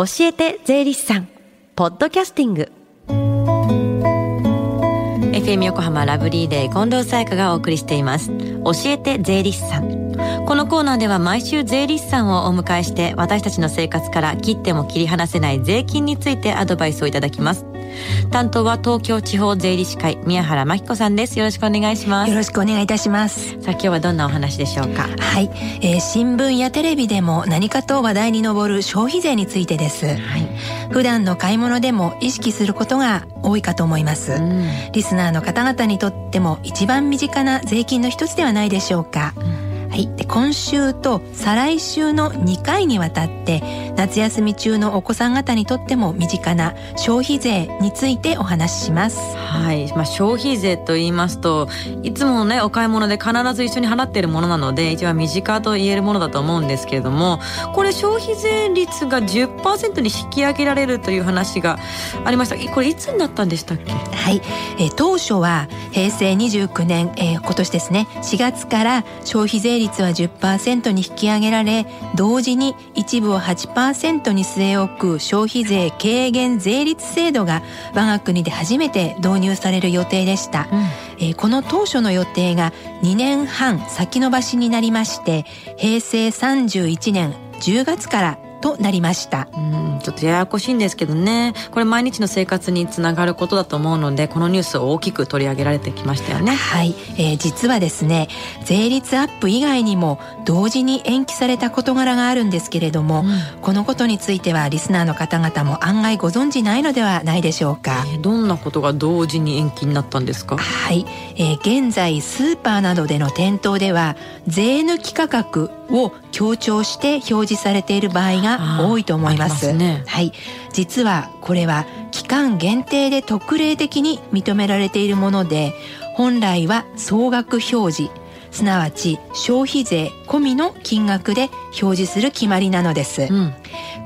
教えて税理士さん。ポッドキャスティング。FM 横浜ラブリーデー近藤沙耶香がお送りしています。教えて税理士さん。このコーナーでは毎週税理士さんをお迎えして私たちの生活から切っても切り離せない税金についてアドバイスをいただきます。担当は東京地方税理士会宮原真紀子さんです。よろしくお願いします。よろしくお願いいたします。さあ今日はどんなお話でしょうか？はい、えー、新聞やテレビでも何かと話題に上る消費税についてです、はい、普段の買い物でも意識することが多いかと思います、うん、リスナーの方々にとっても一番身近な税金の一つではないでしょうか、うんはい、で今週と再来週の2回にわたって夏休み中のお子さん方にとっても身近な消費税についてお話しします。はい、まあ、消費税と言いますといつもねお買い物で必ず一緒に払っているものなので一番身近と言えるものだと思うんですけれどもこれ消費税率が10%に引き上げられるという話がありました。これいつになったんでしたっけ？はい、えー、当初は平成29年、えー、今年ですね。4月から消費税率は10%に引き上げられ同時に一部を8%に据え置く消費税軽減税率制度が我が国で初めて導入される予定でした、うん、えー、この当初の予定が2年半先延ばしになりまして平成31年10月からとなりました。うんちょっとややこしいんですけどね。これ毎日の生活につながることだと思うのでこのニュースを大きく取り上げられてきましたよね。はい、えー、実はですね税率アップ以外にも同時に延期された事柄があるんですけれども、うん、このことについてはリスナーの方々も案外ご存知ないのではないでしょうか、えー、どんなことが同時に延期になったんですか？はい、えー、現在スーパーなどでの店頭では税抜き価格を強調して表示されている場合が多いと思います。すね、はい、実はこれは期間限定で特例的に認められているもので、本来は総額表示、すなわち消費税込みの金額で表示する決まりなのです。うん、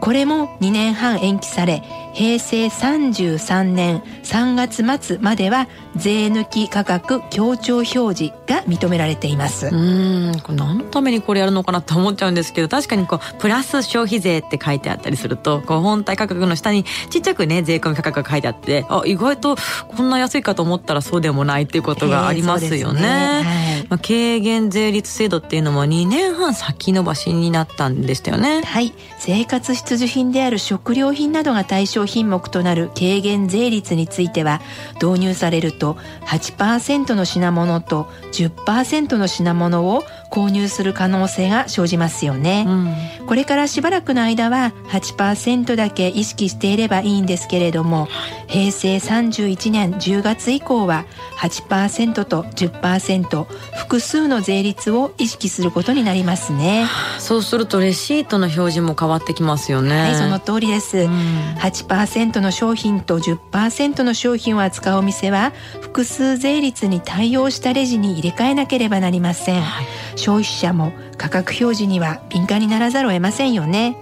これも2年半延期され、平成33年3月末までは税抜き価格強調表示が認められています。うん。これ何のためにこれやるのかなって思っちゃうんですけど確かにこうプラス消費税って書いてあったりするとこう本体価格の下にちっちゃくね税込み価格が書いてあってあ意外とこんな安いかと思ったらそうでもないっていうことがありますよね。ね。はい、まあ、軽減税率制度っていうのも2年半先延ばしになったんでしたよね。はい。生活必需品である食料品などが対象品目となる軽減税率については導入されると8%の品物と10%の品物を購入する可能性が生じますよね、うん、これからしばらくの間は8%だけ意識していればいいんですけれども平成31年10月以降は8%と10%複数の税率を意識することになりますね。そうするとレシートの表示も変わってきますよね。はいその通りです、うん、8%の商品と10%の商品を扱うお店は複数税率に対応したレジに入れ替えなければなりません、はい。消費者も価格表示には敏感にならざるを得ませんよね、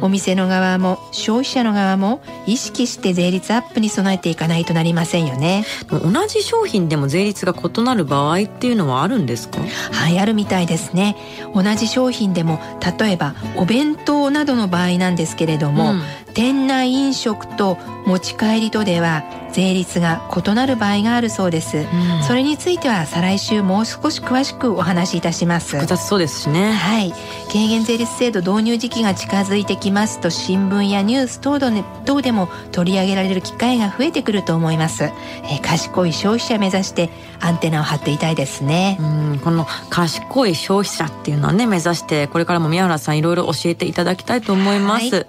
うん、お店の側も消費者の側も意識して税率アップに備えていかないとなりませんよね。同じ商品でも税率が異なる場合っていうのはあるんですか？はいあるみたいですね。同じ商品でも例えばお弁当などの場合なんですけれども、うん、店内飲食と持ち帰りとでは税率が異なる場合があるそうです、うん、それについては再来週もう少し詳しくお話しいたします。複雑そうですしね。はい。軽減税率制度導入時期が近づいてきますと新聞やニュース等等でも取り上げられる機会が増えてくると思います、えー、賢い消費者目指してアンテナを張っていたいですね。うん。この賢い消費者っていうのはね目指してこれからも宮原さんいろいろ教えていただきたいと思います、はい、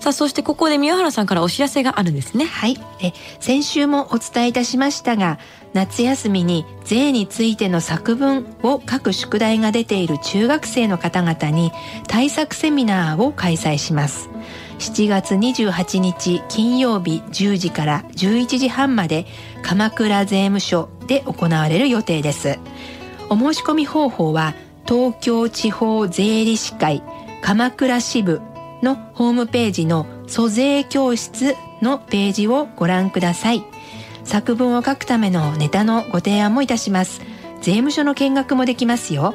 さあそしてここで宮原さんからお知らせがあるんですね。はい。え先先週もお伝えいたしましたが夏休みに税についての作文を書く宿題が出ている中学生の方々に対策セミナーを開催します。7月28日金曜日10時から11時半まで鎌倉税務署で行われる予定です。お申し込み方法は東京地方税理士会鎌倉支部のホームページの租税教室のページをご覧ください。作文を書くためのネタのご提案もいたします。税務署の見学もできますよ。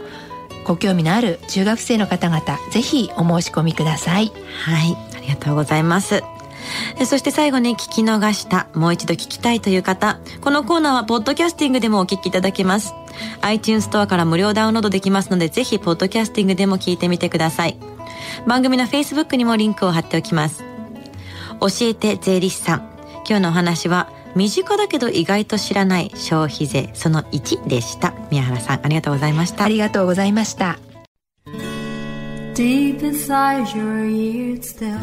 ご興味のある中学生の方々ぜひお申し込みください。はい。ありがとうございます。そして最後に聞き逃した、もう一度聞きたいという方、このコーナーはポッドキャスティングでもお聞きいただけます。iTunes ストアから無料ダウンロードできますので、ぜひポッドキャスティングでも聞いてみてください。番組の Facebook にもリンクを貼っておきます。教えて税理士さん。今日のお話は、身近だけど意外と知らない消費税その1でした。宮原さん、ありがとうございました。ありがとうございました。Deep inside your ears still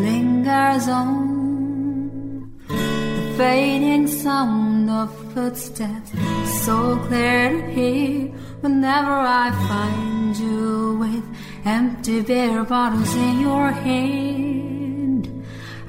lingers on the fading sound of footsteps, so clear to hear whenever I find you with empty beer bottles in your hand.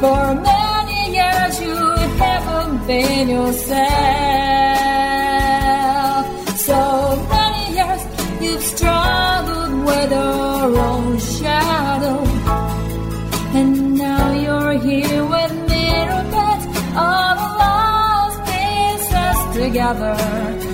For many years you haven't been yourself. So many years you've struggled with your own shadow. And now you're here with me, bits all the lost pieces together.